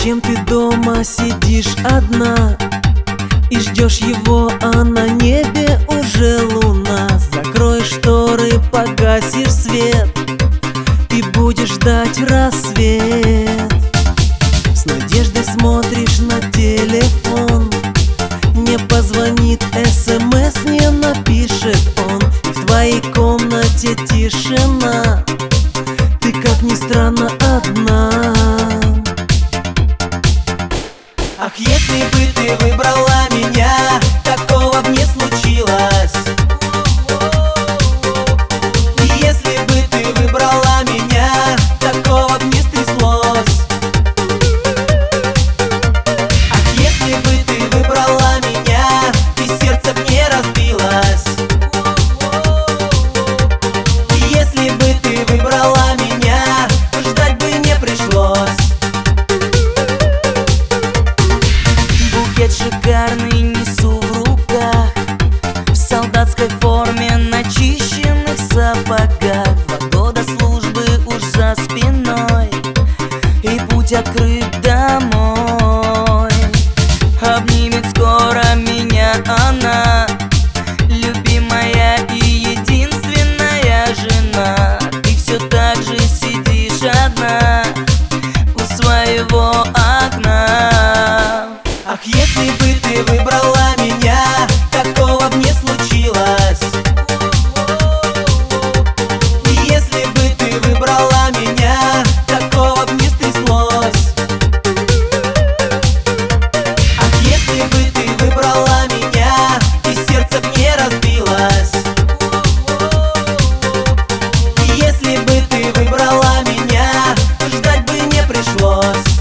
Зачем ты дома сидишь одна? И ждешь его, а на небе уже луна. Закрой шторы, погасишь свет И будешь ждать рассвет. С надеждой смотришь на телефон Ах, если бы ты выбрала меня, такого шикарный несу в руках. В солдатской форме, начищенных сапогах. Два года службы уж за спиной. И путь открыт домой. Обнимет скоро меня она. Любимая и единственная жена. Ты все так же сидишь одна У своего окна Ах, если бы ты выбрала меня, такого б не случилось. Если бы ты выбрала меня, такого б не стряслось. Ах, если бы ты выбрала меня, и сердце б не разбилось. Если бы ты выбрала меня, ждать бы не пришлось.